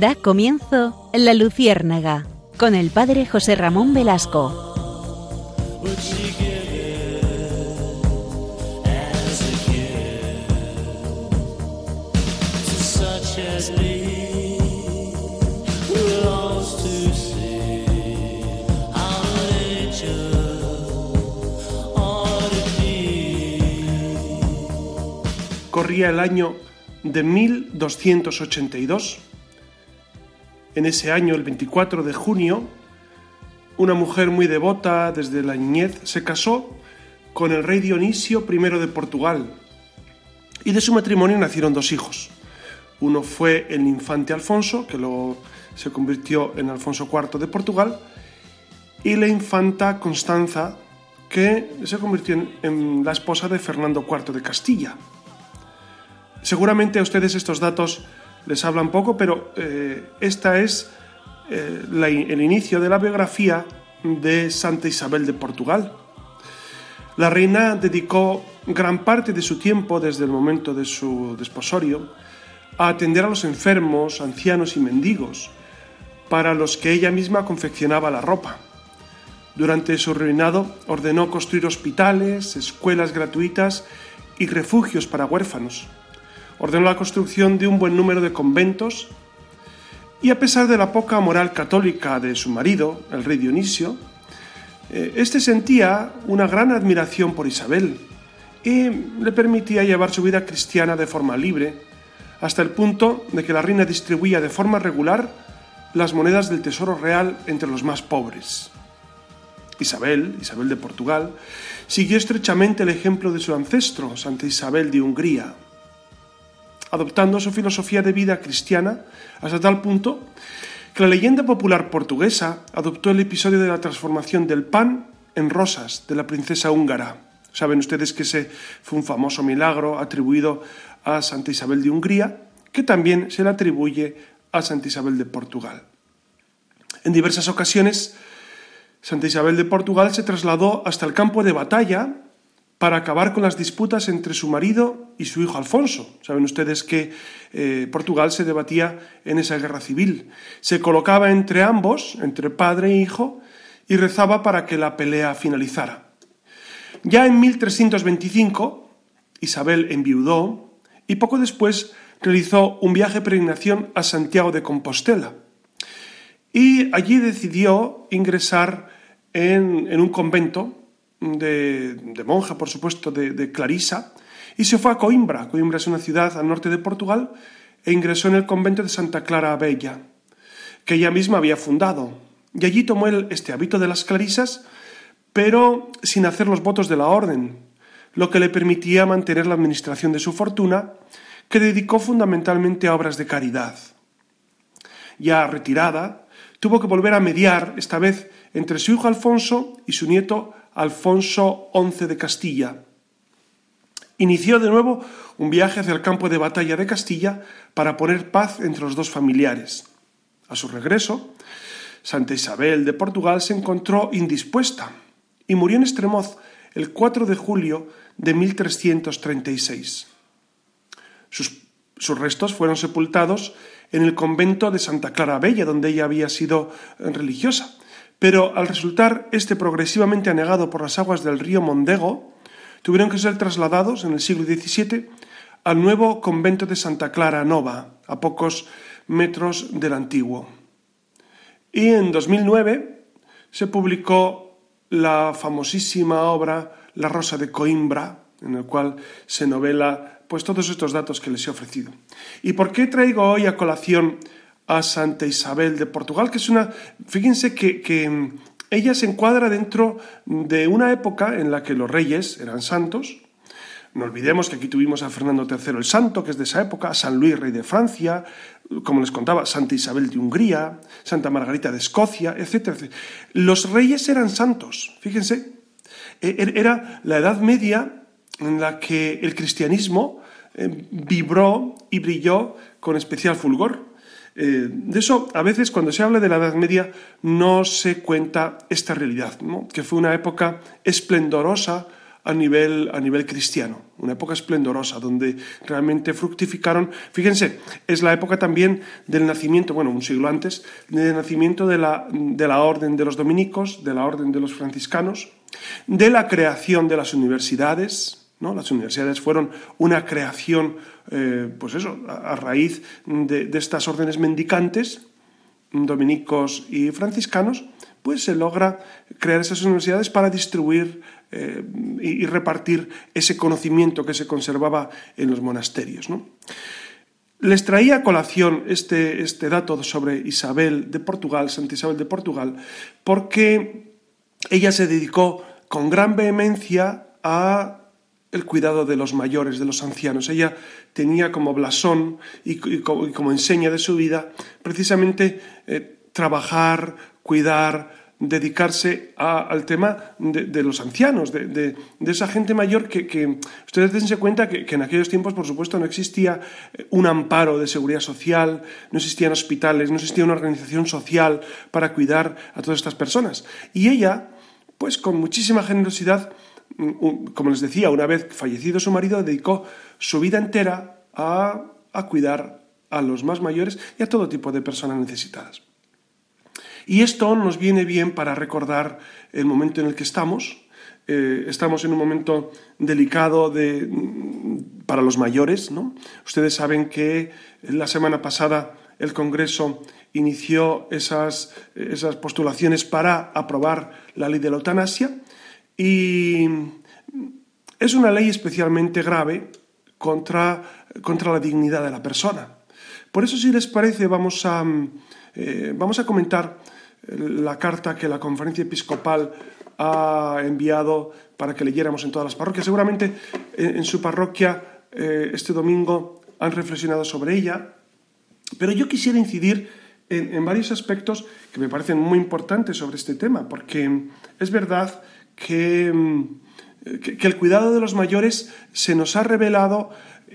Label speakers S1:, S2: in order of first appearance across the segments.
S1: Da comienzo La Luciérnaga con el padre José Ramón Velasco.
S2: Corría el año de 1282. En ese año, el 24 de junio, una mujer muy devota desde la niñez se casó con el rey Dionisio I de Portugal y de su matrimonio nacieron dos hijos. Uno fue el infante Alfonso, que luego se convirtió en Alfonso IV de Portugal, y la infanta Constanza, que se convirtió en, la esposa de Fernando IV de Castilla. Seguramente a ustedes estos datos les hablan poco, pero eh, esta es eh, el inicio de la biografía de Santa Isabel de Portugal. La reina dedicó gran parte de su tiempo desde el momento de su desposorio a atender a los enfermos, ancianos y mendigos, para los que ella misma confeccionaba la ropa. Durante su reinado ordenó construir hospitales, escuelas gratuitas y refugios para huérfanos ordenó la construcción de un buen número de conventos y a pesar de la poca moral católica de su marido, el rey Dionisio, eh, este sentía una gran admiración por Isabel y le permitía llevar su vida cristiana de forma libre, hasta el punto de que la reina distribuía de forma regular las monedas del tesoro real entre los más pobres. Isabel, Isabel de Portugal, siguió estrechamente el ejemplo de su ancestro, Santa Isabel de Hungría, adoptando su filosofía de vida cristiana hasta tal punto que la leyenda popular portuguesa adoptó el episodio de la transformación del pan en rosas de la princesa húngara. Saben ustedes que ese fue un famoso milagro atribuido a Santa Isabel de Hungría, que también se le atribuye a Santa Isabel de Portugal. En diversas ocasiones, Santa Isabel de Portugal se trasladó hasta el campo de batalla para acabar con las disputas entre su marido y su hijo Alfonso. Saben ustedes que eh, Portugal se debatía en esa guerra civil. Se colocaba entre ambos, entre padre e hijo, y rezaba para que la pelea finalizara. Ya en 1325, Isabel enviudó y poco después realizó un viaje de peregrinación a Santiago de Compostela. Y allí decidió ingresar en un convento de, monja, por supuesto, de, Clarisa, y se fue a Coimbra. Coimbra es una ciudad al norte de Portugal, e ingresó en el convento de Santa Clara Bella, que ella misma había fundado. Y allí tomó este hábito de las clarisas, pero sin hacer los votos de la orden, lo que le permitía mantener la administración de su fortuna, que dedicó fundamentalmente a obras de caridad. Ya retirada, tuvo que volver a mediar, esta vez entre su hijo Alfonso y su nieto Alfonso XI de Castilla. Inició de nuevo un viaje hacia el campo de batalla de Castilla para poner paz entre los dos familiares. A su regreso, Santa Isabel de Portugal se encontró indispuesta y murió en Estremoz el 4 de julio de 1336. Sus, sus, restos fueron sepultados en el convento de Santa Clara Bella, donde ella había sido religiosa, pero al resultar este progresivamente anegado por las aguas del río Mondego, tuvieron que ser trasladados en el siglo XVII al nuevo convento de Santa Clara Nova, a pocos metros del antiguo. Y en 2009 se publicó la famosísima obra La Rosa de Coimbra, en el cual se novela pues todos estos datos que les he ofrecido. ¿Y por qué traigo hoy a colación a Santa Isabel de Portugal, que es una, fíjense que, mm, ella se encuadra dentro de una época en la que los reyes eran santos. No olvidemos que aquí tuvimos a Fernando III el Santo, que es de esa época, a San Luis, rey de Francia, como les contaba, Santa Isabel de Hungría, Santa Margarita de Escocia, etc. Los reyes eran santos, fíjense. E, er, era la Edad Media en la que el cristianismo eh, vibró y brilló con especial fulgor. Eh, de eso, a veces cuando se habla de la Edad Media no se cuenta esta realidad, que fue una época esplendorosa a nivel, a nivel cristiano, una época esplendorosa donde realmente fructificaron. Fíjense, es la época también del nacimiento, bueno, un siglo antes, del nacimiento de la, de la orden de los dominicos, de la orden de los franciscanos, de la creación de las universidades. ¿no? Las universidades fueron una creación, eh, pues eso, a, raíz de, estas órdenes mendicantes, dominicos y franciscanos, pues se logra crear esas universidades para distribuir eh, y, repartir ese conocimiento que se conservaba en los monasterios. Les traía a colación este, este dato sobre Isabel de Portugal, Santa Isabel de Portugal, porque ella se dedicó con gran vehemencia a el cuidado de los mayores, de los ancianos. Ella tenía como blasón y, como, enseña de su vida precisamente eh, trabajar, cuidar, dedicarse al tema de, los ancianos, de, esa gente mayor que, ustedes dense cuenta que, en aquellos tiempos, por supuesto, no existía eh, un amparo de seguridad social, no existían hospitales, no existía una organización social para cuidar a todas estas personas. Y ella, pues con muchísima generosidad, como les decía, una vez fallecido su marido, dedicó su vida entera a, a cuidar a los más mayores y a todo tipo de personas necesitadas. Y esto nos viene bien para recordar el momento en el que estamos. Eh, estamos en un momento delicado de, para los mayores. ¿no? Ustedes saben que la semana pasada el Congreso inició esas, esas postulaciones para aprobar la ley de la eutanasia y es una ley especialmente grave contra, contra la dignidad de la persona. Por eso, si les parece, vamos a, eh, vamos a comentar la carta que la conferencia episcopal ha enviado para que leyéramos en todas las parroquias. Seguramente en, su parroquia eh, este domingo han reflexionado sobre ella, pero yo quisiera incidir en, varios aspectos que me parecen muy importantes sobre este tema, porque es verdad que, que el cuidado de los mayores se nos ha revelado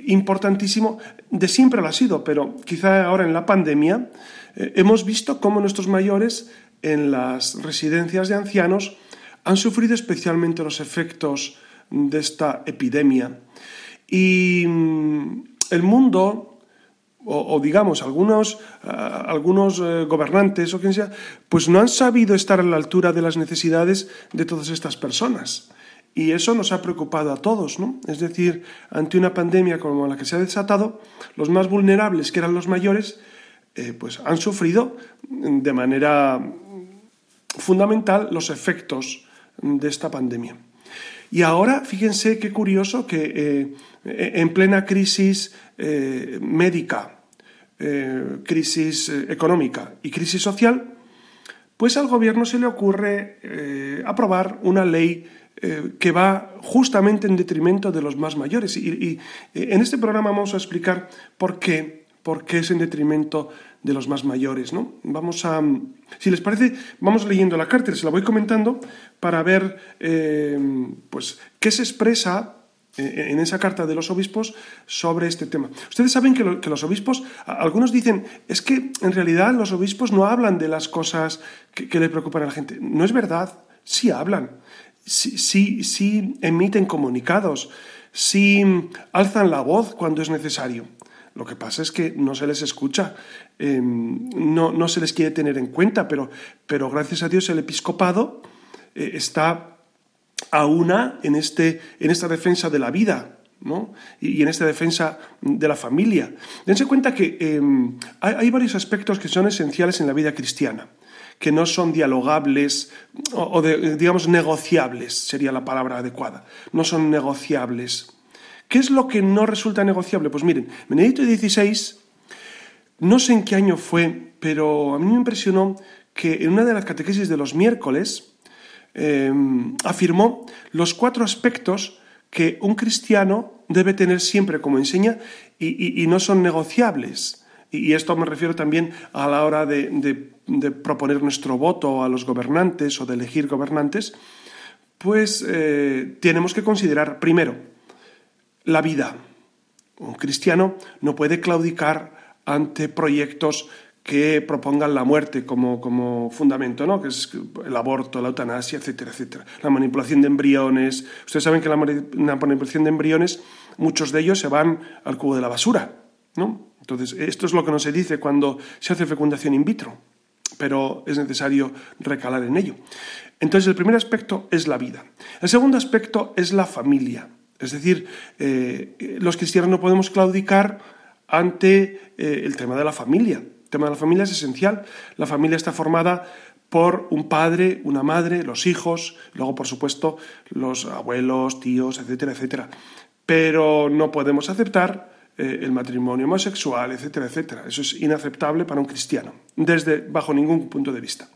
S2: importantísimo, de siempre lo ha sido, pero quizá ahora en la pandemia eh, hemos visto cómo nuestros mayores en las residencias de ancianos han sufrido especialmente los efectos de esta epidemia. Y mm, el mundo, o, digamos algunos, algunos eh, gobernantes o quien sea, pues no han sabido estar a la altura de las necesidades de todas estas personas. Y eso nos ha preocupado a todos, ¿no? Es decir, ante una pandemia como la que se ha desatado, los más vulnerables, que eran los mayores, eh, pues han sufrido de manera fundamental los efectos de esta pandemia. Y ahora, fíjense qué curioso que eh, en plena crisis eh, médica, crisis económica y crisis social, pues al gobierno se le ocurre aprobar una ley que va justamente en detrimento de los más mayores. y en este programa vamos a explicar por qué porque es en detrimento de los más mayores. ¿no? Vamos a, si les parece, vamos leyendo la carta, se la voy comentando para ver eh, pues, qué se expresa eh, en esa carta de los obispos sobre este tema. Ustedes saben que, los obispos, algunos dicen, es que en realidad los obispos no hablan de las cosas que, le preocupan a la gente. No es verdad, sí hablan, sí, sí, sí emiten comunicados, sí alzan la voz cuando es necesario. Lo que pasa es que no se les escucha, em, no, se les quiere tener en cuenta, pero, pero gracias a Dios el episcopado eh, está a una en, este, en esta defensa de la vida, ¿no? y, en esta defensa de la familia. Dense cuenta que em, hay, varios aspectos que son esenciales en la vida cristiana, que no son dialogables o, digamos negociables, sería la palabra adecuada, no son negociables. ¿Qué es lo que no resulta negociable? Pues miren, Benedicto XVI, no sé en qué año fue, pero a mí me impresionó que en una de las catequesis de los miércoles em, afirmó los cuatro aspectos que un cristiano debe tener siempre como enseña y, no son negociables. Y, esto me refiero también a la hora de, proponer nuestro voto a los gobernantes o de elegir gobernantes, pues eh, tenemos que considerar primero la vida. Un cristiano no puede claudicar ante proyectos que propongan la muerte como, como fundamento, ¿no? que es el aborto, la eutanasia, etcétera, etcétera. La manipulación de embriones. Ustedes saben que la, la manipulación de embriones, muchos de ellos se van al cubo de la basura. ¿no? Entonces, esto es lo que no se dice cuando se hace fecundación in vitro, pero es necesario recalar en ello. Entonces, el primer aspecto es la vida. El segundo aspecto es la familia. Es decir, eh, los cristianos no podemos claudicar ante eh, el tema de la familia. Tema de la familia es esencial. La familia está formada por un padre, una madre, los hijos, luego, por supuesto, los abuelos, tíos, etcétera, etcétera. Pero no podemos aceptar eh, el matrimonio homosexual, etcétera, etcétera. Eso es inaceptable para un cristiano, desde bajo ningún punto de vista.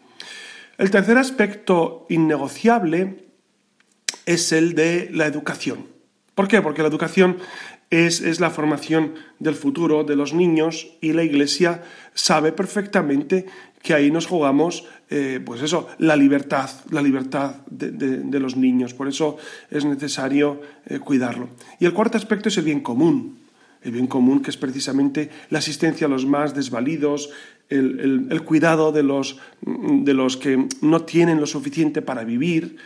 S2: El tercer aspecto innegociable es el de la educación. ¿Por qué? Porque la educación es, la formación del futuro de los niños y la Iglesia sabe perfectamente que ahí nos jugamos, eh, pues eso, la libertad, la libertad de, los niños. Por eso es necesario eh, cuidarlo. Y el cuarto aspecto es el bien común. El bien común que es precisamente la asistencia a los más desvalidos, el, cuidado de los, de los que no tienen lo suficiente para vivir,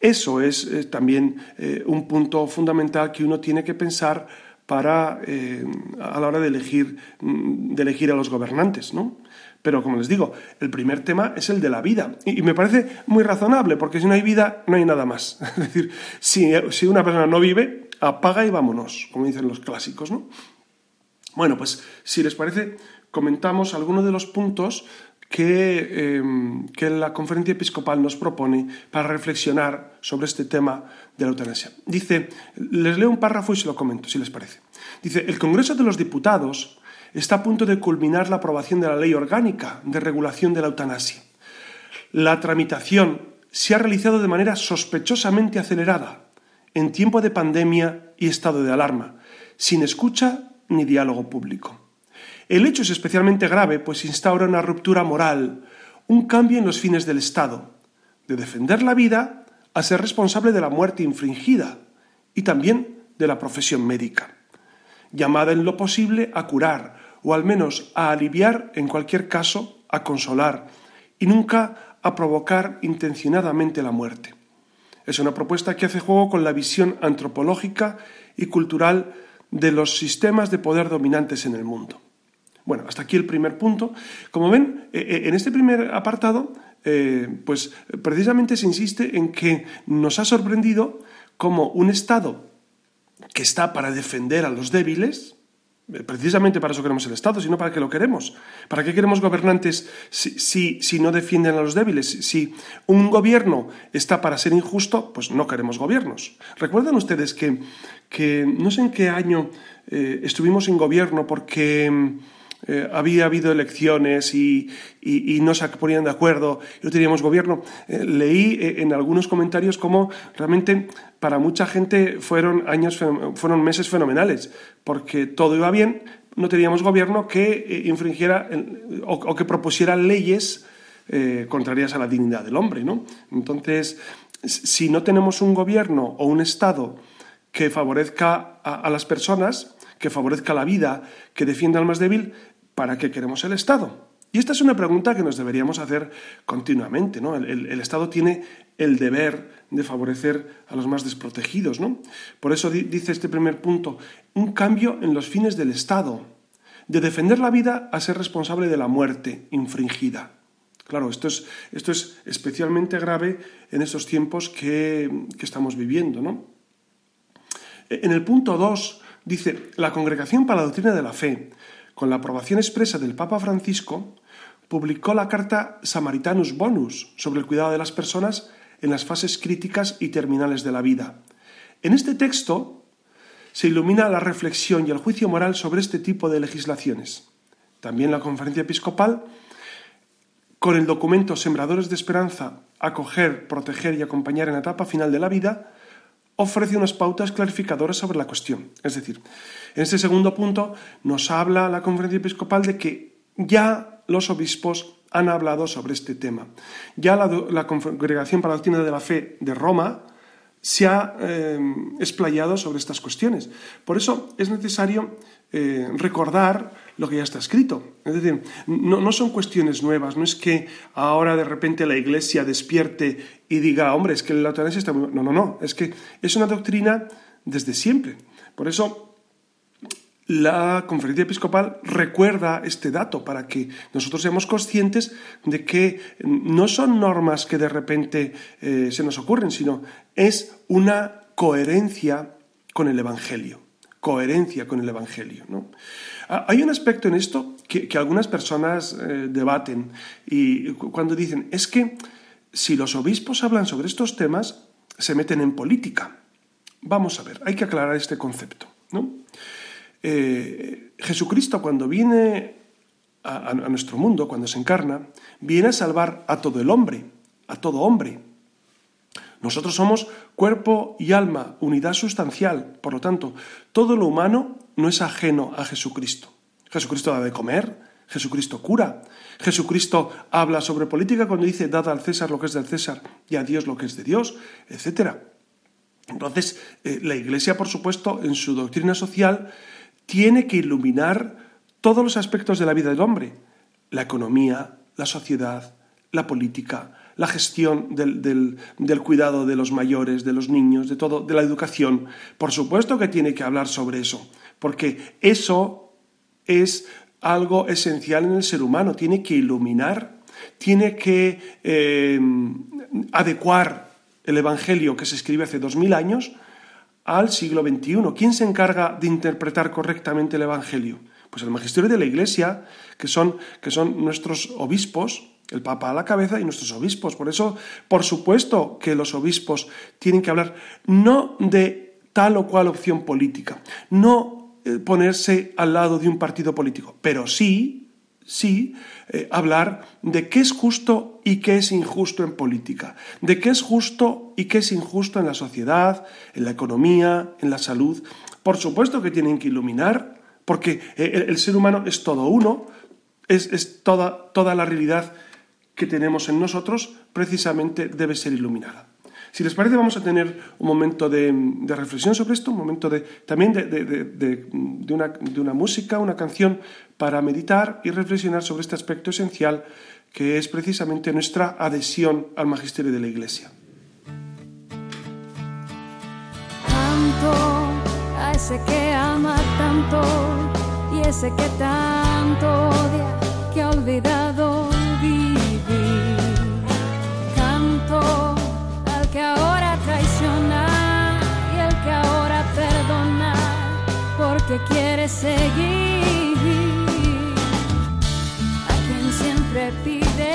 S2: eso es eh, también eh, un punto fundamental que uno tiene que pensar para, eh, a la hora de elegir, mm, de elegir a los gobernantes, ¿no? Pero como les digo, el primer tema es el de la vida. Y, me parece muy razonable, porque si no hay vida, no hay nada más. Es decir, si, si una persona no vive, apaga y vámonos, como dicen los clásicos, ¿no? Bueno, pues si les parece, comentamos algunos de los puntos Em, que, la conferencia episcopal nos propone para reflexionar sobre este tema de la eutanasia. Dice, les leo un párrafo y se lo comento, si les parece. Dice, el Congreso de los Diputados está a punto de culminar la aprobación de la ley orgánica de regulación de la eutanasia. La tramitación se ha realizado de manera sospechosamente acelerada, en tiempo de pandemia y estado de alarma, sin escucha ni diálogo público. El hecho es especialmente grave, pues instaura una ruptura moral, un cambio en los fines del Estado, de defender la vida a ser responsable de la muerte infringida y también de la profesión médica, llamada en lo posible a curar o al menos a aliviar, en cualquier caso, a consolar y nunca a provocar intencionadamente la muerte. Es una propuesta que hace juego con la visión antropológica y cultural de los sistemas de poder dominantes en el mundo. Bueno, hasta aquí el primer punto. Como ven, eh, eh, en este primer apartado, eh, pues precisamente se insiste en que nos ha sorprendido como un Estado que está para defender a los débiles, precisamente para eso queremos el Estado, sino para qué lo queremos. ¿Para qué queremos gobernantes si, si, no defienden a los débiles? Si un gobierno está para ser injusto, pues no queremos gobiernos. ¿Recuerdan ustedes que, que no sé en qué año estuvimos sin gobierno porque eh, había habido elecciones y, no se ponían de acuerdo y no teníamos gobierno. Eh, leí eh, en algunos comentarios cómo realmente para mucha gente fueron años, fueron meses fenomenales, porque todo iba bien, no teníamos gobierno que infringiera o, que propusiera leyes contrarias a la dignidad del hombre. ¿no? Entonces, si no tenemos un gobierno o un Estado que favorezca a las personas, que favorezca la vida, que defienda al más débil, ¿para qué queremos el Estado? Y esta es una pregunta que nos deberíamos hacer continuamente. ¿no? El, Estado tiene el deber de favorecer a los más desprotegidos. ¿no? Por eso dice este primer punto, un cambio en los fines del Estado, de defender la vida a ser responsable de la muerte infringida. Claro, esto es, esto es especialmente grave en estos tiempos que, que estamos viviendo. ¿no? En el punto 2 Dice, la Congregación para la Doctrina de la Fe, con la aprobación expresa del Papa Francisco, publicó la carta Samaritanus Bonus sobre el cuidado de las personas en las fases críticas y terminales de la vida. En este texto se ilumina la reflexión y el juicio moral sobre este tipo de legislaciones. También la conferencia episcopal, con el documento Sembradores de Esperanza, acoger, proteger y acompañar en la etapa final de la vida, ofrece unas pautas clarificadoras sobre la cuestión. Es decir, en este segundo punto nos habla la conferencia episcopal de que ya los obispos han hablado sobre este tema. Ya la, Congregación para la Doctrina de la Fe de Roma se ha eh, explayado sobre estas cuestiones. Por eso es necesario eh, recordar lo que ya está escrito. Es decir, no, son cuestiones nuevas, no es que ahora de repente la Iglesia despierte y diga, hombre, es que la eutanasia está muy... No, no, no, es que es una doctrina desde siempre. Por eso la conferencia episcopal recuerda este dato para que nosotros seamos conscientes de que no son normas que de repente eh, se nos ocurren, sino es una coherencia con el Evangelio. Coherencia con el Evangelio. Ah, hay un aspecto en esto que, algunas personas eh, debaten y cuando dicen, es que si los obispos hablan sobre estos temas, se meten en política. Vamos a ver, hay que aclarar este concepto. ¿no? Eh, Jesucristo cuando viene a, nuestro mundo, cuando se encarna, viene a salvar a todo el hombre, a todo hombre. Nosotros somos cuerpo y alma, unidad sustancial. Por lo tanto, todo lo humano no es ajeno a Jesucristo. Jesucristo da de comer, Jesucristo cura, Jesucristo habla sobre política cuando dice dad al César lo que es del César y a Dios lo que es de Dios, etc. Entonces, eh, la Iglesia, por supuesto, en su doctrina social, tiene que iluminar todos los aspectos de la vida del hombre, la economía, la sociedad, la política, la gestión del, cuidado de los mayores, de los niños, de todo, de la educación. Por supuesto que tiene que hablar sobre eso, porque eso es algo esencial en el ser humano, tiene que iluminar, tiene que eh, adecuar el Evangelio que se escribe hace dos mil años al siglo XXI. ¿Quién se encarga de interpretar correctamente el Evangelio? Pues el magisterio de la Iglesia, que son, que son nuestros obispos, el Papa a la cabeza y nuestros obispos. Por eso, por supuesto que los obispos tienen que hablar no de tal o cual opción política, no eh, ponerse al lado de un partido político, pero sí sí eh, hablar de qué es justo y qué es injusto en política, de qué es justo y qué es injusto en la sociedad, en la economía, en la salud. Por supuesto que tienen que iluminar, porque eh, el, ser humano es todo uno, es, toda, toda la realidad que tenemos en nosotros, precisamente debe ser iluminada. Si les parece, vamos a tener un momento de, reflexión sobre esto, un momento de, también de, una, de una música, una canción para meditar y reflexionar sobre este aspecto esencial que es precisamente nuestra adhesión al magisterio de la Iglesia.
S3: Tanto a ese que ama tanto y ese que tanto odia, que ha porque quiere seguir. A quien siempre pide,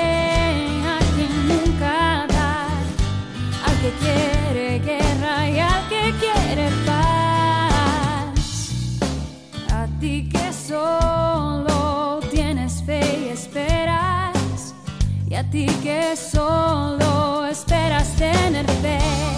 S3: a quien nunca da, al que quiere guerra y al que quiere paz. A ti que solo tienes fe y esperas, y a ti que solo esperas tener fe.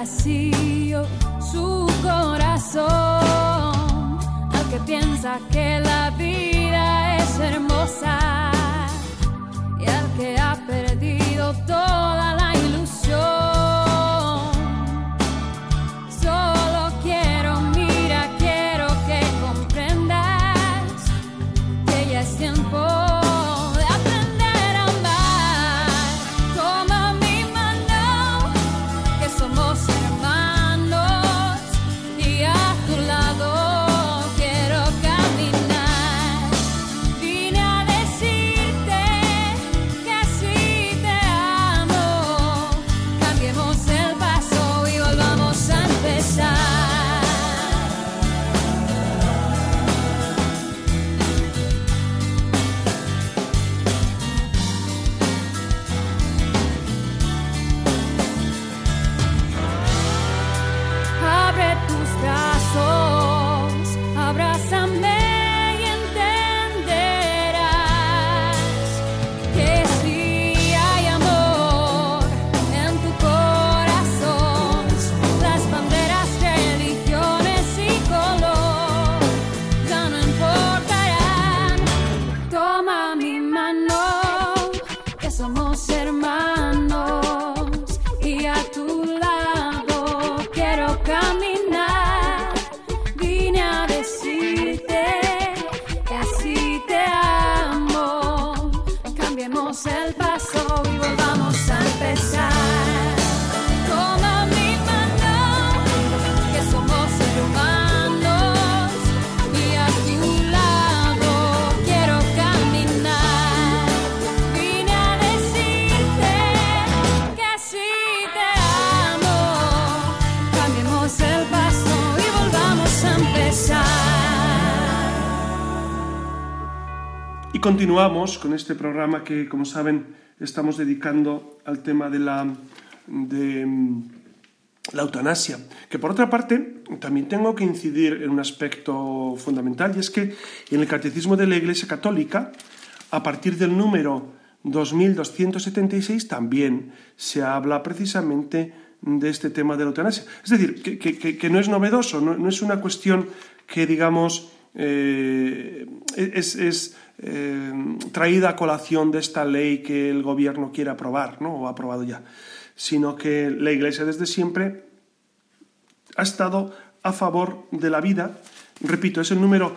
S3: Vacío su corazón, al que piensa que la vida es hermosa y al que ha perdido toda la ilusión.
S2: Continuamos con este programa que, como saben, estamos dedicando al tema de la, de, la eutanasia. Que por otra parte, también tengo que incidir en un aspecto fundamental, y es que en el Catecismo de la Iglesia Católica, a partir del número 2276, también se habla precisamente de este tema de la eutanasia. Es decir, que, no es novedoso, no, es una cuestión que, digamos, eh, es, eh, traída a colación de esta ley que el gobierno quiere aprobar, ¿no? o ha aprobado ya, sino que la Iglesia desde siempre ha estado a favor de la vida. Repito, es el número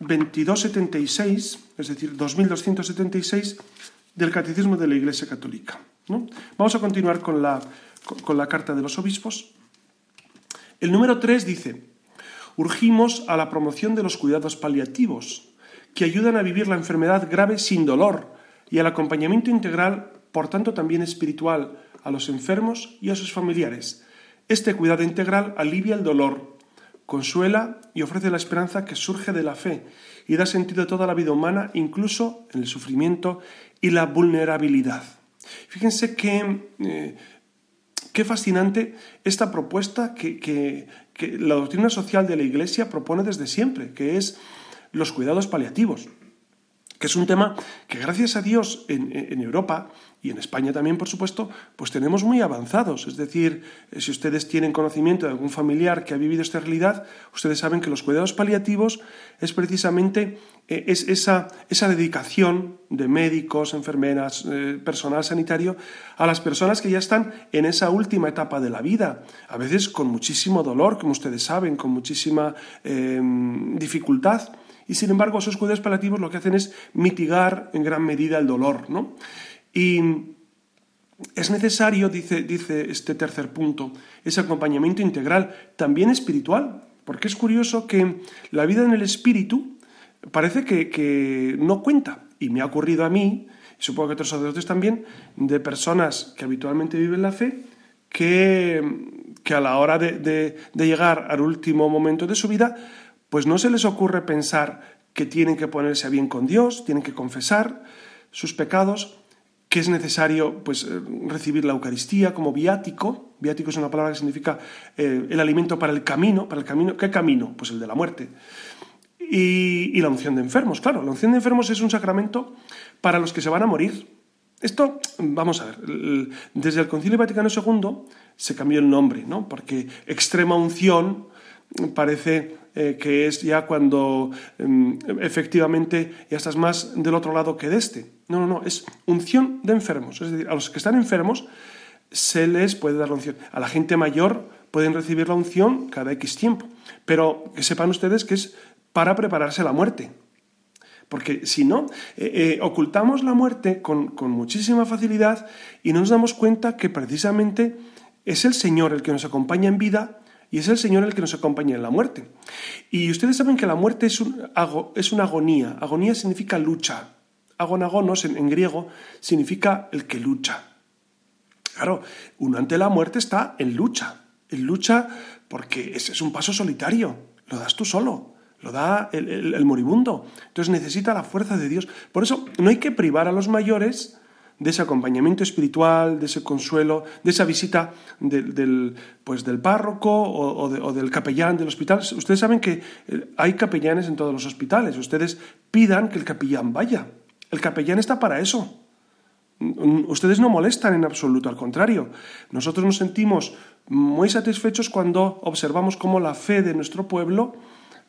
S2: 2276, es decir, 2276 del Catecismo de la Iglesia Católica. ¿no? Vamos a continuar con la, con- la carta de los obispos. El número 3 dice, urgimos a la promoción de los cuidados paliativos, que ayudan a vivir la enfermedad grave sin dolor, y al acompañamiento integral, por tanto también espiritual, a los enfermos y a sus familiares. Este cuidado integral alivia el dolor, consuela y ofrece la esperanza que surge de la fe y da sentido a toda la vida humana, incluso en el sufrimiento y la vulnerabilidad. Fíjense que eh, Qué fascinante esta propuesta que, que- que la doctrina social de la Iglesia propone desde siempre, que es los cuidados paliativos, que es un tema que gracias a Dios en, Europa y en España también, por supuesto, pues tenemos muy avanzados. Es decir, eh, si ustedes tienen conocimiento de algún familiar que ha vivido esta realidad, ustedes saben que los cuidados paliativos es precisamente eh, es esa, esa dedicación de médicos, enfermeras, eh, personal sanitario a las personas que ya están en esa última etapa de la vida, a veces con muchísimo dolor, como ustedes saben, con muchísima dificultad. Y sin embargo, esos cuidados paliativos lo que hacen es mitigar en gran medida el dolor. ¿no? Y es necesario, dice, dice este tercer punto, ese acompañamiento integral, también espiritual, porque es curioso que la vida en el espíritu parece que, que no cuenta. Y me ha ocurrido a mí, y supongo que otros sacerdotes también, de personas que habitualmente viven la fe, que, que a la hora de- de llegar al último momento de su vida, pues no se les ocurre pensar que tienen que ponerse a bien con Dios, tienen que confesar sus pecados, que es necesario pues, eh, recibir la Eucaristía como viático. Viático es una palabra que significa eh, el alimento para el camino. ¿Para el camino? ¿Qué camino? Pues el de la muerte. Y, y la unción de enfermos, claro. La unción de enfermos es un sacramento para los que se van a morir. Esto, vamos a ver, desde el Concilio Vaticano II se cambió el nombre, ¿no? Porque extrema unción parece eh, que es ya cuando em, efectivamente ya estás más del otro lado que de este. No, no, no, es unción de enfermos. Es decir, a los que están enfermos se les puede dar la unción. A la gente mayor pueden recibir la unción cada X tiempo. Pero que sepan ustedes que es para prepararse la muerte. Porque si no, eh, eh, ocultamos la muerte con, con muchísima facilidad y no nos damos cuenta que precisamente es el Señor el que nos acompaña en vida y es el Señor el que nos acompaña en la muerte. Y ustedes saben que la muerte es, un, es una agonía. Agonía significa lucha. Agonagonos en, griego significa el que lucha. Claro, uno ante la muerte está en lucha. En lucha porque ese es un paso solitario. Lo das tú solo. Lo da el, el- el moribundo. Entonces necesita la fuerza de Dios. Por eso no hay que privar a los mayores de ese acompañamiento espiritual, de ese consuelo, de esa visita del, pues del párroco o, o de- o del capellán del hospital. Ustedes saben que eh, hay capellanes en todos los hospitales. Ustedes pidan que el capellán vaya. El capellán está para eso. Ustedes no molestan en absoluto, al contrario. Nosotros nos sentimos muy satisfechos cuando observamos cómo la fe de nuestro pueblo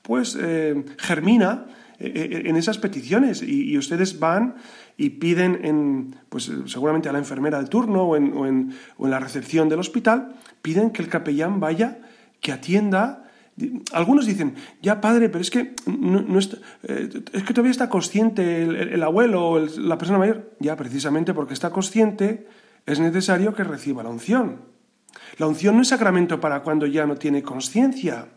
S2: pues eh, germina en esas peticiones y, ustedes van y piden en, pues seguramente a la enfermera de turno o en, la recepción del hospital, piden que el capellán vaya, que atienda, Algunos dicen, ya padre, pero es que, no, eh, es que todavía está consciente el, abuelo o la persona mayor. Ya, precisamente porque está consciente, es necesario que reciba la unción. La unción no es sacramento para cuando ya no tiene conciencia.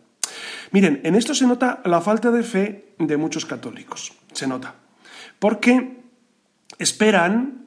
S2: Miren, en esto se nota la falta de fe de muchos católicos. Se nota. Porque esperan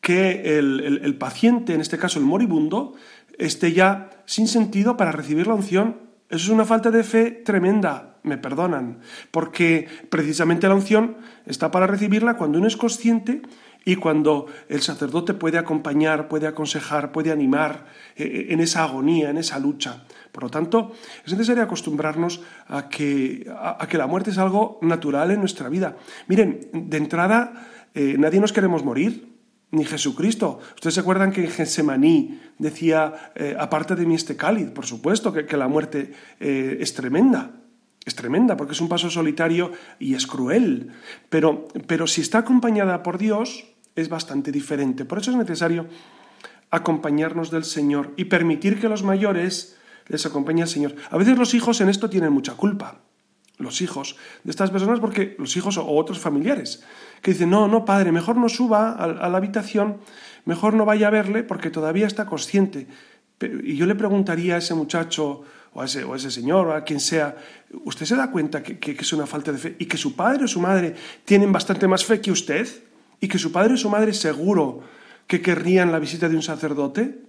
S2: que el paciente, en este caso el moribundo, esté ya sin sentido para recibir la unción eso es una falta de fe tremenda, me perdonan, porque precisamente la unción está para recibirla cuando uno es consciente y cuando el sacerdote puede acompañar, puede aconsejar, puede animar eh, en esa agonía, en esa lucha. Por lo tanto, es necesario acostumbrarnos a que, a, que la muerte es algo natural en nuestra vida. Miren, de entrada, eh, nadie nos queremos morir, ni Jesucristo. Ustedes se acuerdan que en Getsemaní decía, eh, aparte de mí este cáliz, por supuesto que, la muerte eh, es tremenda, es tremenda porque es un paso solitario y es cruel, pero, pero si está acompañada por Dios es bastante diferente. Por eso es necesario acompañarnos del Señor y permitir que los mayores les acompañe al Señor. A veces los hijos en esto tienen mucha culpa los hijos de estas personas, porque los hijos o otros familiares, que dicen, no, no, padre, mejor no suba a, la habitación, mejor no vaya a verle porque todavía está consciente. Y yo le preguntaría a ese muchacho o a ese, o ese señor o a quien sea, ¿usted se da cuenta que, que, es una falta de fe y que su padre o su madre tienen bastante más fe que usted? ¿Y que su padre o su madre seguro que querrían la visita de un sacerdote?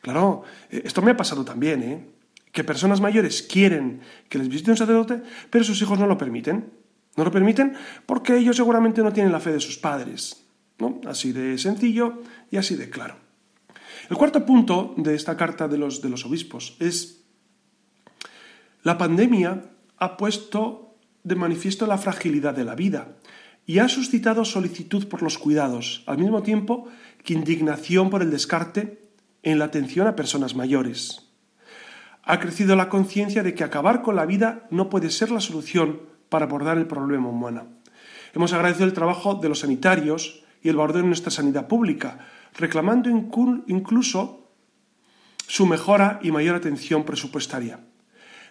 S2: Claro, eh, esto me ha pasado también, ¿eh? que personas mayores quieren que les visite un sacerdote, pero sus hijos no lo permiten. No lo permiten porque ellos seguramente no tienen la fe de sus padres. ¿no? Así de sencillo y así de claro. El cuarto punto de esta carta de los, de los obispos es la pandemia ha puesto de manifiesto la fragilidad de la vida y ha suscitado solicitud por los cuidados, al mismo tiempo que indignación por el descarte en la atención a personas mayores ha crecido la conciencia de que acabar con la vida no puede ser la solución para abordar el problema humano. Hemos agradecido el trabajo de los sanitarios y el valor de nuestra sanidad pública, reclamando incluso su mejora y mayor atención presupuestaria.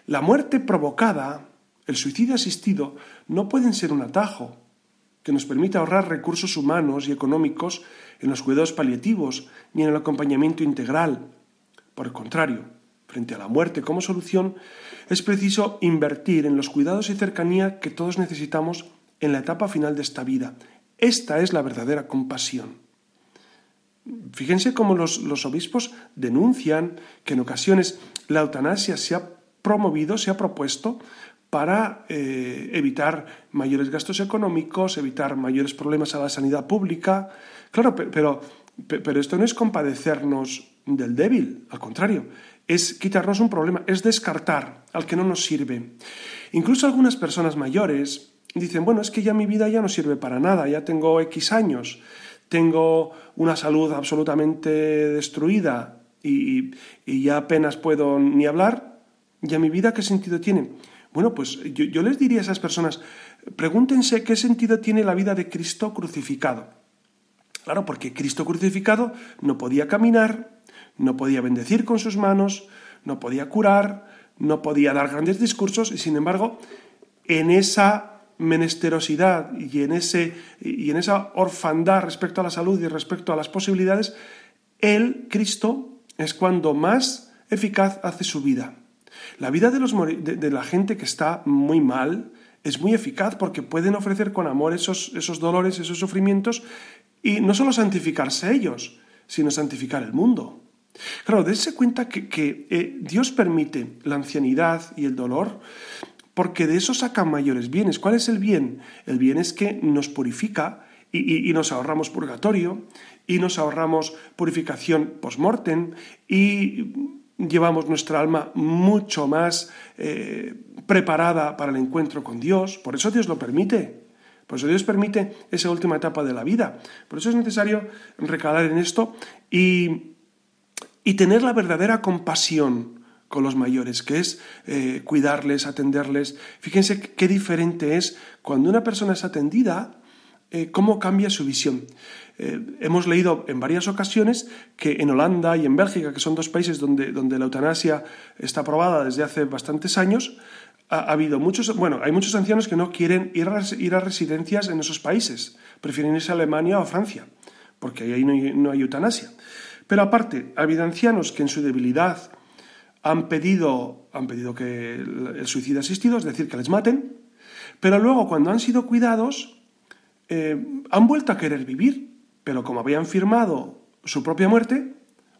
S2: La muerte provocada, el suicidio asistido, no pueden ser un atajo que nos permita ahorrar recursos humanos y económicos en los cuidados paliativos ni en el acompañamiento integral. Por el contrario, frente a la muerte como solución, es preciso invertir en los cuidados y cercanía que todos necesitamos en la etapa final de esta vida. Esta es la verdadera compasión. Fíjense cómo los, obispos denuncian que en ocasiones la eutanasia se ha promovido, se ha propuesto para eh, evitar mayores gastos económicos, evitar mayores problemas a la sanidad pública. Claro, pero, pero esto no es compadecernos del débil, al contrario, es quitarnos un problema, es descartar al que no nos sirve. Incluso algunas personas mayores dicen, bueno, es que ya mi vida ya no sirve para nada, ya tengo X años, tengo una salud absolutamente destruida y, ya apenas puedo ni hablar, ¿ya mi vida qué sentido tiene? Bueno, pues yo, les diría a esas personas, pregúntense qué sentido tiene la vida de Cristo crucificado. Claro, porque Cristo crucificado no podía caminar, no podía bendecir con sus manos, no podía curar, no podía dar grandes discursos y sin embargo, en esa menesterosidad y en, ese, y en esa orfandad respecto a la salud y respecto a las posibilidades, Él, Cristo, es cuando más eficaz hace su vida. La vida de, los, de, la gente que está muy mal es muy eficaz porque pueden ofrecer con amor esos, esos dolores, esos sufrimientos y no solo santificarse ellos, sino santificar el mundo. Claro, dése cuenta que, eh, Dios permite la ancianidad y el dolor porque de eso sacan mayores bienes. ¿Cuál es el bien? El bien es que nos purifica y, nos ahorramos purgatorio y nos ahorramos purificación post-mortem y llevamos nuestra alma mucho más eh, preparada para el encuentro con Dios. Por eso Dios lo permite. Por eso Dios permite esa última etapa de la vida. Por eso es necesario recalar en esto y y tener la verdadera compasión con los mayores, que es eh, cuidarles, atenderles. Fíjense qué diferente es cuando una persona es atendida eh, cómo cambia su visión. Eh, hemos leído en varias ocasiones que en Holanda y en Bélgica, que son dos países donde, donde la eutanasia está aprobada desde hace bastantes años, ha, habido muchos, bueno, hay muchos ancianos que no quieren ir a, ir a residencias en esos países, prefieren irse a Alemania o a Francia, porque ahí no hay, eutanasia. Pero aparte, ha habido ancianos que en su debilidad han pedido, han pedido que el suicidio asistido, es decir, que les maten, pero luego cuando han sido cuidados, eh, han vuelto a querer vivir, pero como habían firmado su propia muerte,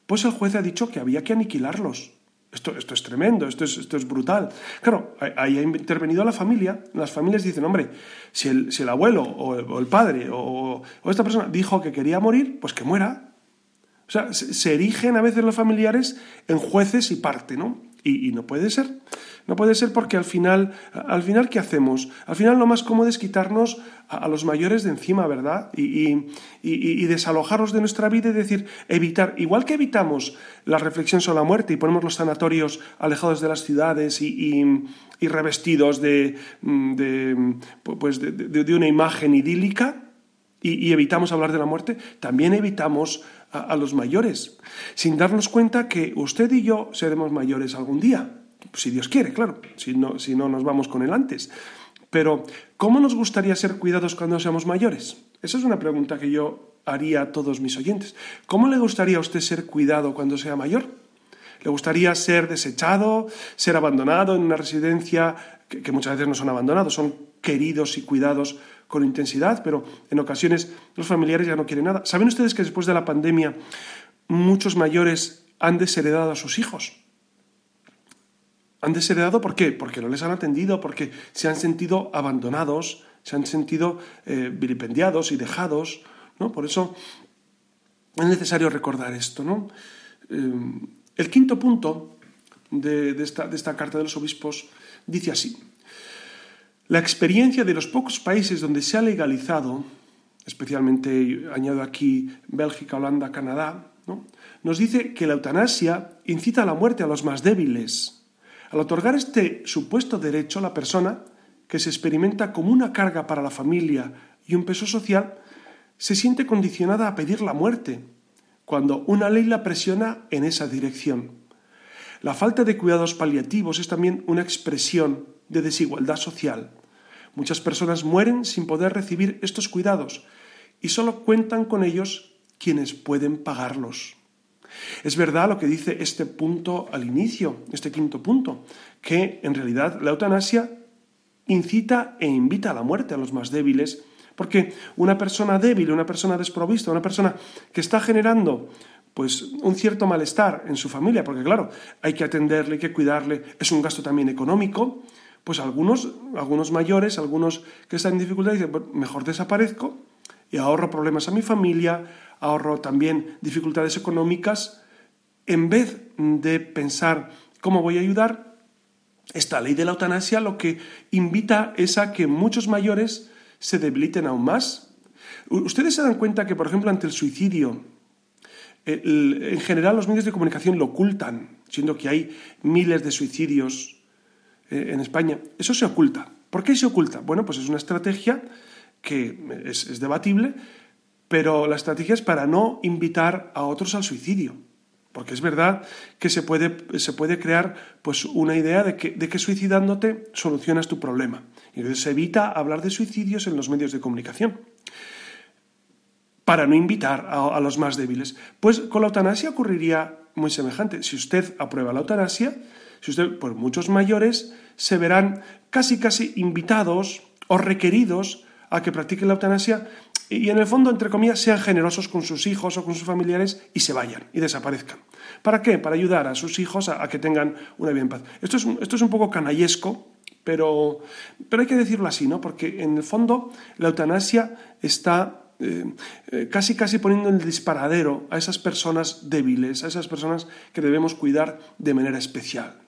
S2: pues el juez ha dicho que había que aniquilarlos. Esto, es tremendo, esto es, brutal. Claro, ahí ha intervenido la familia. Las familias dicen, hombre, si el, abuelo o el, padre o, o, esta persona dijo que quería morir, pues que muera. O sea, se, erigen a veces los familiares en jueces y parte, ¿no? Y, no puede ser. No puede ser porque al final, al final, ¿qué hacemos? Al final lo más cómodo es quitarnos a, los mayores de encima, ¿verdad? Y, y, desalojarlos de nuestra vida y decir, evitar, igual que evitamos la reflexión sobre la muerte y ponemos los sanatorios alejados de las ciudades y, revestidos de, pues de una imagen idílica, y, evitamos hablar de la muerte, también evitamos a, los mayores, sin darnos cuenta que usted y yo seremos mayores algún día, si Dios quiere, claro, si no, si no nos vamos con él antes. Pero, ¿cómo nos gustaría ser cuidados cuando seamos mayores? Esa es una pregunta que yo haría a todos mis oyentes. ¿Cómo le gustaría a usted ser cuidado cuando sea mayor? ¿Le gustaría ser desechado, ser abandonado en una residencia que, que muchas veces no son abandonados, son queridos y cuidados con intensidad, pero en ocasiones los familiares ya no quieren nada. ¿Saben ustedes que después de la pandemia muchos mayores han desheredado a sus hijos? Han desheredado ¿por qué? Porque no les han atendido, porque se han sentido abandonados, se han sentido eh, vilipendiados y dejados, ¿no? Por eso es necesario recordar esto, ¿no? Eh, el quinto punto de, esta, de esta carta de los obispos dice así. La experiencia de los pocos países donde se ha legalizado, especialmente añado aquí Bélgica, Holanda, Canadá, nos dice que la eutanasia incita a la muerte a los más débiles. Al otorgar este supuesto derecho a la persona, que se experimenta como una carga para la familia y un peso social, se siente condicionada a pedir la muerte, cuando una ley la presiona en esa dirección. La falta de cuidados paliativos es también una expresión de desigualdad social. Muchas personas mueren sin poder recibir estos cuidados y solo cuentan con ellos quienes pueden pagarlos. Es verdad lo que dice este punto al inicio, este quinto punto, que en realidad la eutanasia incita e invita a la muerte a los más débiles, porque una persona débil, una persona desprovista, una persona que está generando pues un cierto malestar en su familia, porque claro, hay que atenderle, hay que cuidarle, es un gasto también económico, pues algunos, algunos mayores, algunos que están en dificultad, dicen, mejor desaparezco y ahorro problemas a mi familia, ahorro también dificultades económicas, en vez de pensar cómo voy a ayudar, esta ley de la eutanasia lo que invita es a que muchos mayores se debiliten aún más. Ustedes se dan cuenta que, por ejemplo, ante el suicidio, en general los medios de comunicación lo ocultan, siendo que hay miles de suicidios eh, en España, eso se oculta. ¿Por qué se oculta? Bueno, pues es una estrategia que es, debatible, pero la estrategia es para no invitar a otros al suicidio. Porque es verdad que se puede, se puede crear pues, una idea de que, de que, suicidándote solucionas tu problema. Y entonces se evita hablar de suicidios en los medios de comunicación. Para no invitar a, los más débiles. Pues con la eutanasia ocurriría muy semejante. Si usted aprueba la eutanasia, si usted, pues muchos mayores se verán casi casi invitados o requeridos a que practiquen la eutanasia y en el fondo, entre comillas, sean generosos con sus hijos o con sus familiares y se vayan y desaparezcan. ¿Para qué? Para ayudar a sus hijos a, que tengan una vida en paz. Esto es, esto es un poco canallesco, pero, pero hay que decirlo así, ¿no? Porque en el fondo la eutanasia está eh, eh, casi casi poniendo en el disparadero a esas personas débiles, a esas personas que debemos cuidar de manera especial.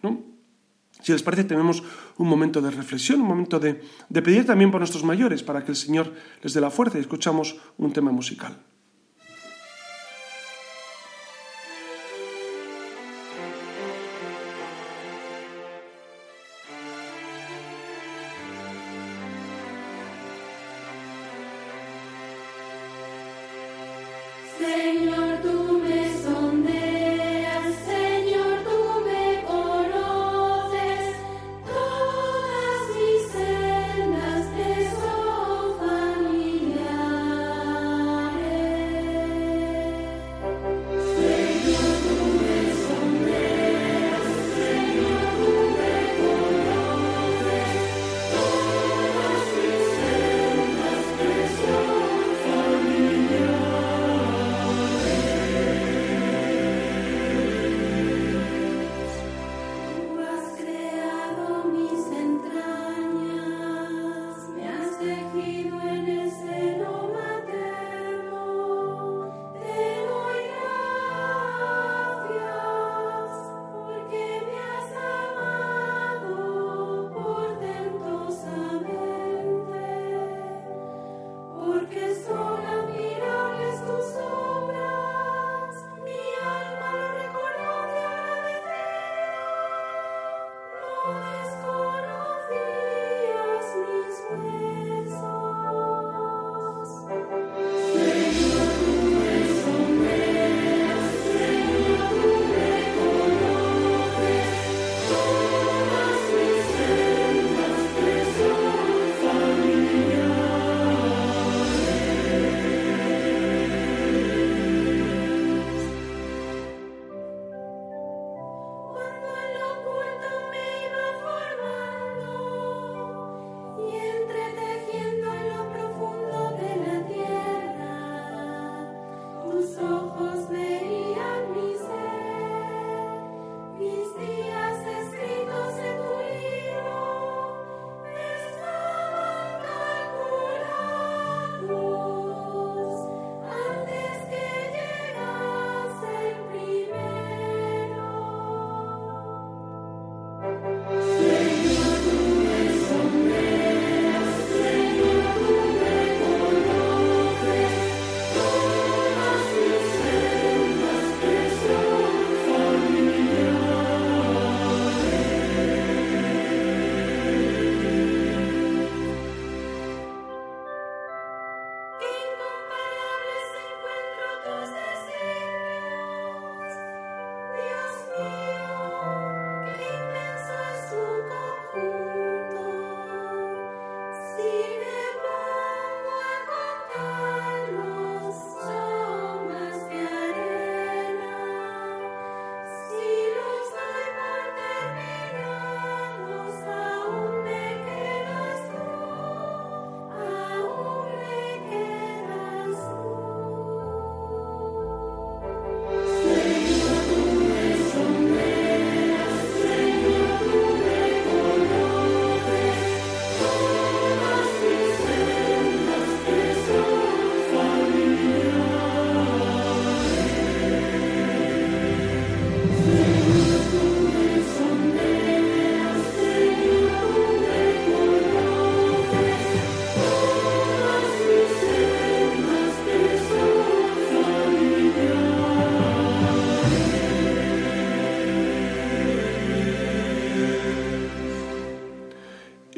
S2: Si les parece, tenemos un momento de reflexión, un momento de, pedir también por nuestros mayores, para que el Señor les dé la fuerza y escuchamos un tema musical.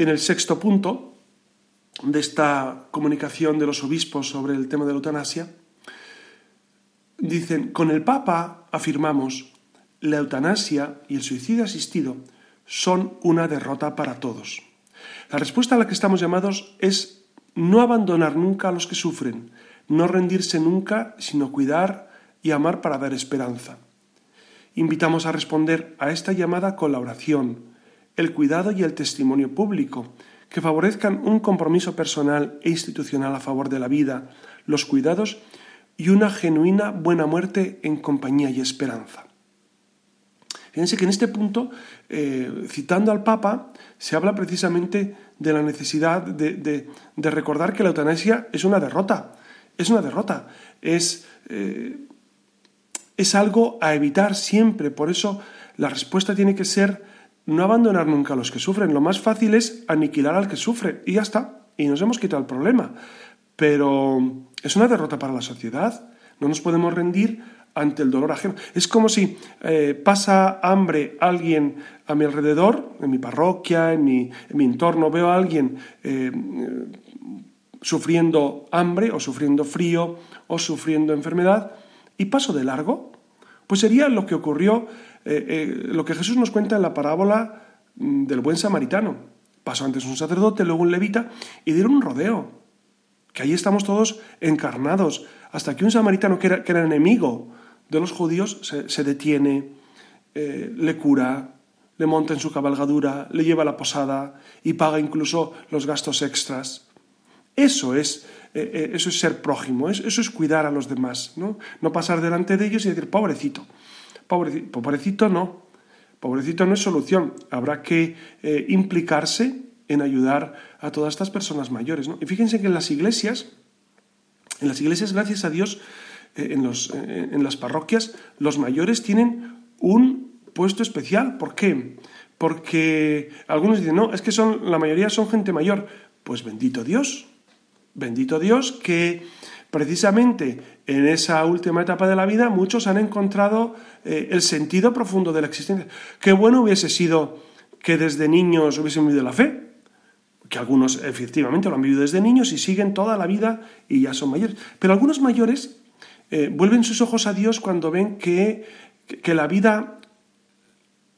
S2: En el sexto punto de esta comunicación de los obispos sobre el tema de la eutanasia, dicen, con el Papa afirmamos, la eutanasia y el suicidio asistido son una derrota para todos. La respuesta a la que estamos llamados es no abandonar nunca a los que sufren, no rendirse nunca, sino cuidar y amar para dar esperanza. Invitamos a responder a esta llamada con la oración, el cuidado y el testimonio público, que favorezcan un compromiso personal e institucional a favor de la vida, los cuidados y una genuina buena muerte en compañía y esperanza. Fíjense que en este punto, eh, citando al Papa, se habla precisamente de la necesidad de, recordar que la eutanasia es una derrota, es una derrota, es, eh, es algo a evitar siempre, por eso la respuesta tiene que ser no abandonar nunca a los que sufren. Lo más fácil es aniquilar al que sufre y ya está. Y nos hemos quitado el problema. Pero es una derrota para la sociedad. No nos podemos rendir ante el dolor ajeno. Es como si eh, pasa hambre alguien a mi alrededor, en mi parroquia, en mi, entorno, veo a alguien eh, sufriendo hambre o sufriendo frío o sufriendo enfermedad y paso de largo. Pues sería lo que ocurrió, eh, eh, lo que Jesús nos cuenta en la parábola mm, del buen samaritano. Pasó antes un sacerdote, luego un levita y dieron un rodeo. Que ahí estamos todos encarnados, hasta que un samaritano que era, enemigo de los judíos se, detiene, eh, le cura, le monta en su cabalgadura, le lleva a la posada y paga incluso los gastos extras. Eso es, eso es ser prójimo, eso es cuidar a los demás. No pasar delante de ellos y decir, pobrecito, pobrecito, no, pobrecito no es solución, habrá que eh, implicarse en ayudar a todas estas personas mayores, ¿no? Y fíjense que en las iglesias, en las iglesias, gracias a Dios, en, los, en las parroquias, los mayores tienen un puesto especial. ¿Por qué? Porque algunos dicen, no, es que son, la mayoría son gente mayor. Pues bendito Dios, Bendito Dios que precisamente en esa última etapa de la vida muchos han encontrado eh, el sentido profundo de la existencia. Qué bueno hubiese sido que desde niños hubiesen vivido la fe, que algunos efectivamente lo han vivido desde niños y siguen toda la vida y ya son mayores. Pero algunos mayores eh, vuelven sus ojos a Dios cuando ven que, que la vida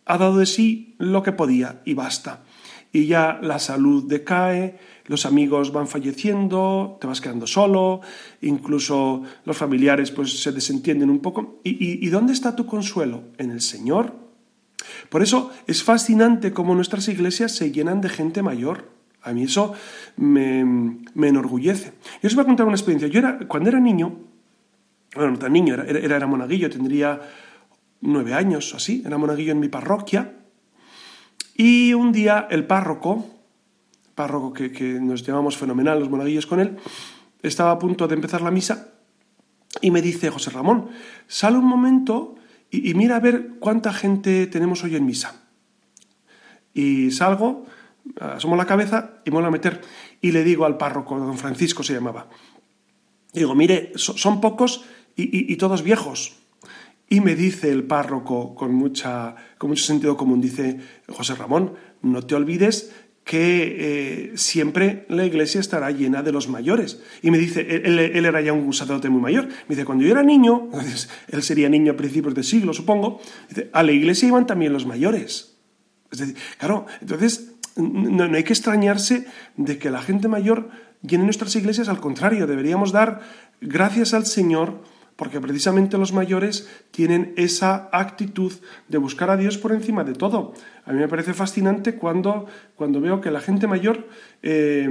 S2: ha dado de sí lo que podía y basta. Y ya la salud decae, los amigos van falleciendo, te vas quedando solo, incluso los familiares pues se desentienden un poco. ¿Y, dónde está tu consuelo? En el Señor. Por eso es fascinante cómo nuestras iglesias se llenan de gente mayor. A mí eso me, enorgullece. Yo os voy a contar una experiencia. Yo era, cuando era niño, bueno, no tan niño, era, era, era monaguillo, tendría nueve años o así, era monaguillo en mi parroquia. Y un día el párroco, párroco que, nos llamamos fenomenal, los monaguillos con él, estaba a punto de empezar la misa y me dice, José Ramón, sale un momento y, mira a ver cuánta gente tenemos hoy en misa. Y salgo, asomo la cabeza y me voy a meter y le digo al párroco, don Francisco se llamaba, digo, mire, son pocos y, todos viejos. Y me dice el párroco con, mucha, con mucho sentido común, dice, José Ramón, no te olvides que eh, siempre la iglesia estará llena de los mayores. Y me dice, él, era ya un sacerdote muy mayor, me dice, cuando yo era niño, él sería niño a principios de siglo, supongo, a la iglesia iban también los mayores. Es decir, claro, entonces no, hay que extrañarse de que la gente mayor llene nuestras iglesias, al contrario, deberíamos dar gracias al Señor porque precisamente los mayores tienen esa actitud de buscar a Dios por encima de todo. A mí me parece fascinante cuando, cuando veo que la gente mayor eh,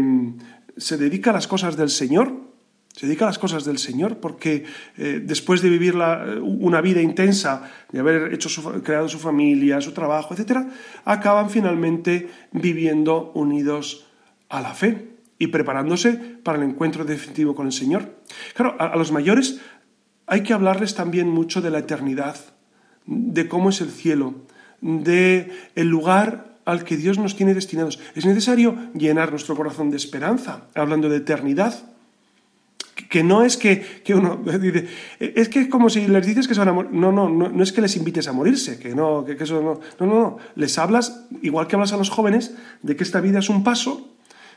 S2: se dedica a las cosas del Señor, se dedica a las cosas del Señor, porque eh, después de vivir una vida intensa, de haber hecho creado su familia, su trabajo, etc., acaban finalmente viviendo unidos a la fe y preparándose para el encuentro definitivo con el Señor. Claro, a los mayores hay que hablarles también mucho de la eternidad, de cómo es el cielo, de el lugar al que Dios nos tiene destinados. Es necesario llenar nuestro corazón de esperanza, hablando de eternidad. Que no es que, uno dice, es que es como si les dices que se van a morir. No, no, no, es que les invites a morirse, que no, que, eso no. No, no, no. Les hablas, igual que hablas a los jóvenes, de que esta vida es un paso,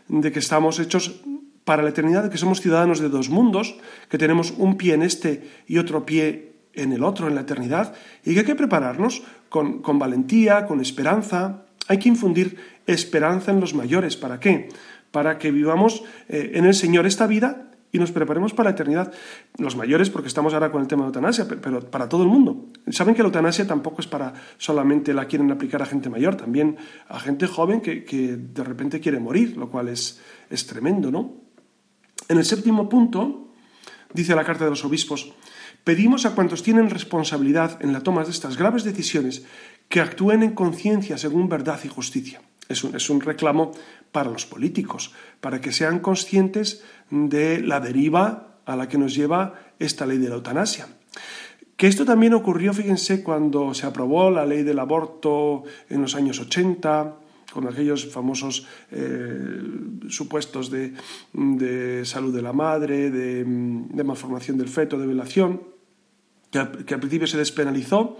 S2: de que estamos hechos para la eternidad, que somos ciudadanos de dos mundos, que tenemos un pie en este y otro pie en el otro, en la eternidad, y que hay que prepararnos con, valentía, con esperanza. Hay que infundir esperanza en los mayores. ¿Para qué? Para que vivamos eh, en el Señor esta vida y nos preparemos para la eternidad. Los mayores, porque estamos ahora con el tema de eutanasia, pero para todo el mundo. Saben que la eutanasia tampoco es para solamente la quieren aplicar a gente mayor, también a gente joven que, que de repente quiere morir, lo cual es, es tremendo, ¿no? En el séptimo punto, dice la Carta de los Obispos, pedimos a cuantos tienen responsabilidad en la toma de estas graves decisiones que actúen en conciencia según verdad y justicia. Es un, es un, reclamo para los políticos, para que sean conscientes de la deriva a la que nos lleva esta ley de la eutanasia. Que esto también ocurrió, fíjense, cuando se aprobó la ley del aborto en los años 80, con aquellos famosos eh, supuestos de, salud de la madre, de, malformación del feto, de violación, que, al principio se despenalizó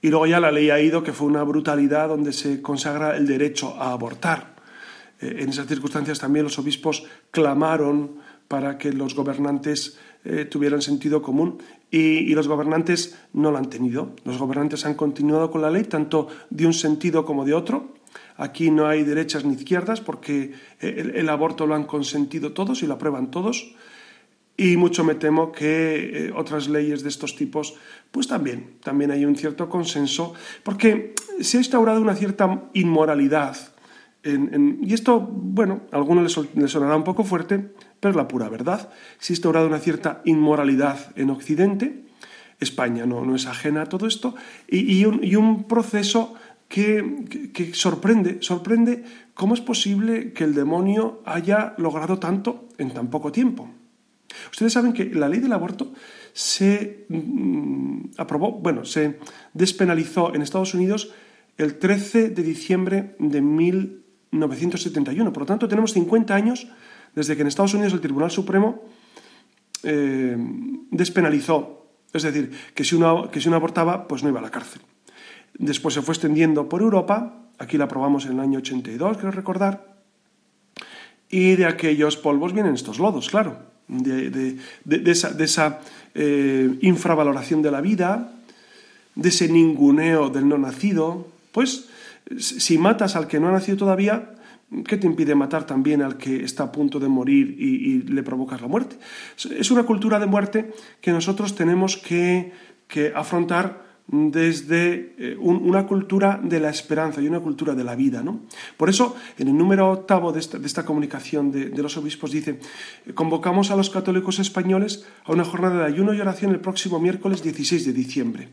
S2: y luego ya la ley ha ido, que fue una brutalidad donde se consagra el derecho a abortar. Eh, en esas circunstancias también los obispos clamaron para que los gobernantes eh, tuvieran sentido común y, los gobernantes no lo han tenido. Los gobernantes han continuado con la ley tanto de un sentido como de otro. Aquí no hay derechas ni izquierdas porque eh, el, aborto lo han consentido todos y lo aprueban todos. Y mucho me temo que otras leyes de estos tipos, pues también, también hay un cierto consenso, porque se ha instaurado una cierta inmoralidad y esto, bueno, a algunos les, sonará un poco fuerte, pero es la pura verdad. Se ha instaurado una cierta inmoralidad en Occidente. España no, no es ajena a todo esto. Y, un, proceso que, sorprende, sorprende cómo es posible que el demonio haya logrado tanto en tan poco tiempo. Ustedes saben que la ley del aborto se mm, aprobó, bueno, se despenalizó en Estados Unidos el 13 de diciembre de 1000 1971. Por lo tanto, tenemos 50 años desde que en Estados Unidos el Tribunal Supremo eh, despenalizó, es decir, que si, uno, que si uno abortaba, pues no iba a la cárcel. Después se fue extendiendo por Europa, aquí la aprobamos en el año 82, quiero recordar, y de aquellos polvos vienen estos lodos, claro, de, esa, eh, infravaloración de la vida, de ese ninguneo del no nacido, pues si matas al que no ha nacido todavía, ¿qué te impide matar también al que está a punto de morir y, le provocas la muerte? Es una cultura de muerte que nosotros tenemos que, afrontar desde eh, una cultura de la esperanza y una cultura de la vida. ¿no? Por eso, en el número octavo de esta, comunicación de, los obispos dice, convocamos a los católicos españoles a una jornada de ayuno y oración el próximo miércoles 16 de diciembre,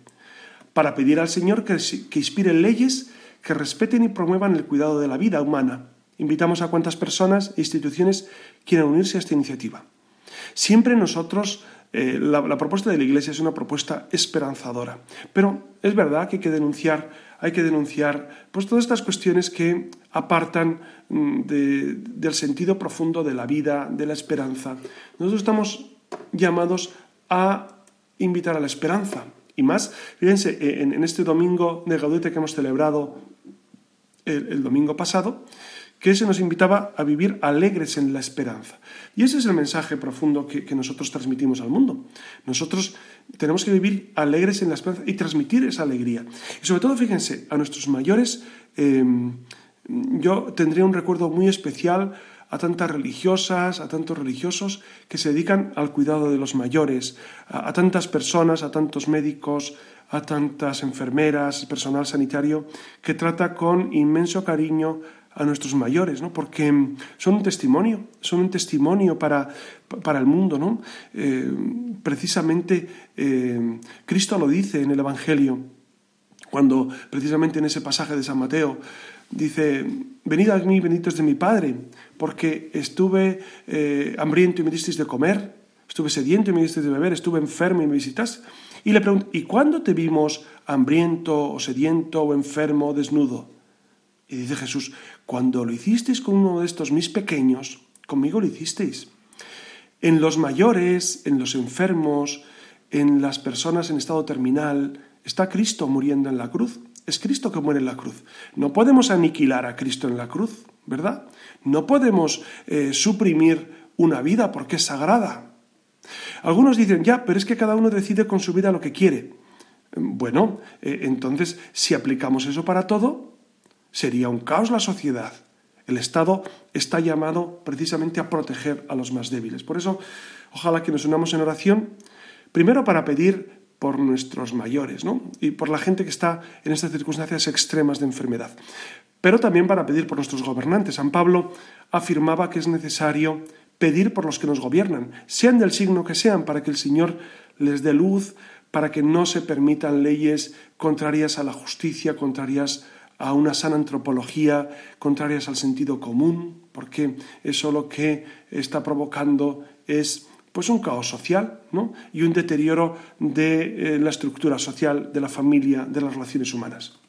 S2: para pedir al Señor que, que inspire leyes que respeten y promuevan el cuidado de la vida humana. Invitamos a cuantas personas e instituciones quieran unirse a esta iniciativa. Siempre nosotros, eh, la, propuesta de la Iglesia es una propuesta esperanzadora, pero es verdad que hay que denunciar, hay que denunciar pues, todas estas cuestiones que apartan mm, del sentido profundo de la vida, de la esperanza. Nosotros estamos llamados a invitar a la esperanza, y más, fíjense, eh, en, este domingo de Gaudete que hemos celebrado el, domingo pasado, que se nos invitaba a vivir alegres en la esperanza. Y ese es el mensaje profundo que, nosotros transmitimos al mundo. Nosotros tenemos que vivir alegres en la esperanza y transmitir esa alegría. Y sobre todo, fíjense, a nuestros mayores, eh, yo tendría un recuerdo muy especial a tantas religiosas, a tantos religiosos que se dedican al cuidado de los mayores, a, tantas personas, a tantos médicos, a tantas enfermeras, personal sanitario, que trata con inmenso cariño a nuestros mayores, ¿no? porque son un testimonio, son un testimonio para, para el mundo. ¿no? Eh, precisamente eh, Cristo lo dice en el Evangelio, cuando precisamente en ese pasaje de San Mateo dice, venid a mí, benditos de mi Padre, porque estuve eh, hambriento y me disteis de comer, estuve sediento y me disteis de beber, estuve enfermo y me visitas. Y le pregunto, ¿y cuándo te vimos hambriento o sediento o enfermo o desnudo? Y dice Jesús, cuando lo hicisteis con uno de estos mis pequeños, conmigo lo hicisteis. En los mayores, en los enfermos, en las personas en estado terminal, está Cristo muriendo en la cruz. Es Cristo que muere en la cruz. No podemos aniquilar a Cristo en la cruz, ¿verdad? No podemos eh, suprimir una vida porque es sagrada. Algunos dicen, ya, pero es que cada uno decide con su vida lo que quiere. Bueno, eh, entonces, si aplicamos eso para todo, sería un caos la sociedad. El Estado está llamado precisamente a proteger a los más débiles. Por eso, ojalá que nos unamos en oración, primero para pedir por nuestros mayores ¿no? y por la gente que está en estas circunstancias extremas de enfermedad. Pero también para pedir por nuestros gobernantes. San Pablo afirmaba que es necesario pedir por los que nos gobiernan, sean del signo que sean, para que el Señor les dé luz, para que no se permitan leyes contrarias a la justicia, contrarias a una sana antropología, contrarias al sentido común, porque eso lo que está provocando es pues un caos social ¿no? y un deterioro de eh, la estructura social, de la familia, de las relaciones humanas.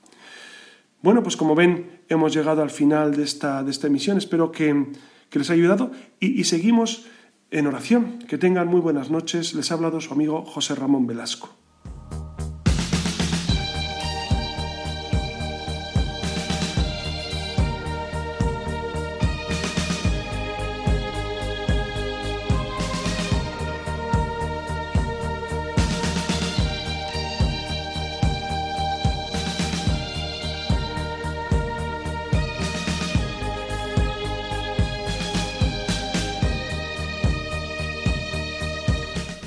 S2: Bueno, pues como ven, hemos llegado al final de esta, de esta emisión. Espero que, les haya ayudado y, y seguimos en oración. Que tengan muy buenas noches. Les ha hablado su amigo José Ramón Velasco.